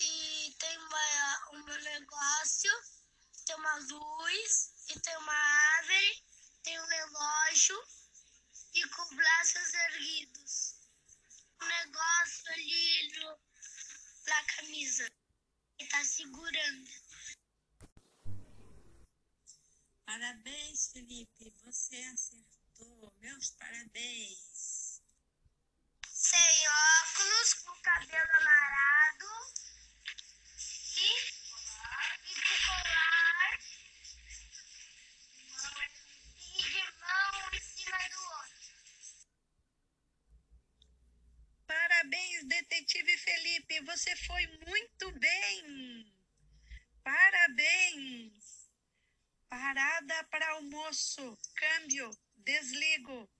e tem uma, o meu negócio, tem uma luz e tem uma árvore, tem um relógio e com braços erguidos. O um negócio ali no, na camisa. que tá segurando. Parabéns, Felipe. Você acertou. Meus parabéns. Cabelo amarado e, e com colar e de mão em cima do outro. Parabéns, detetive Felipe, você foi muito bem. Parabéns. Parada para almoço. Câmbio. Desligo.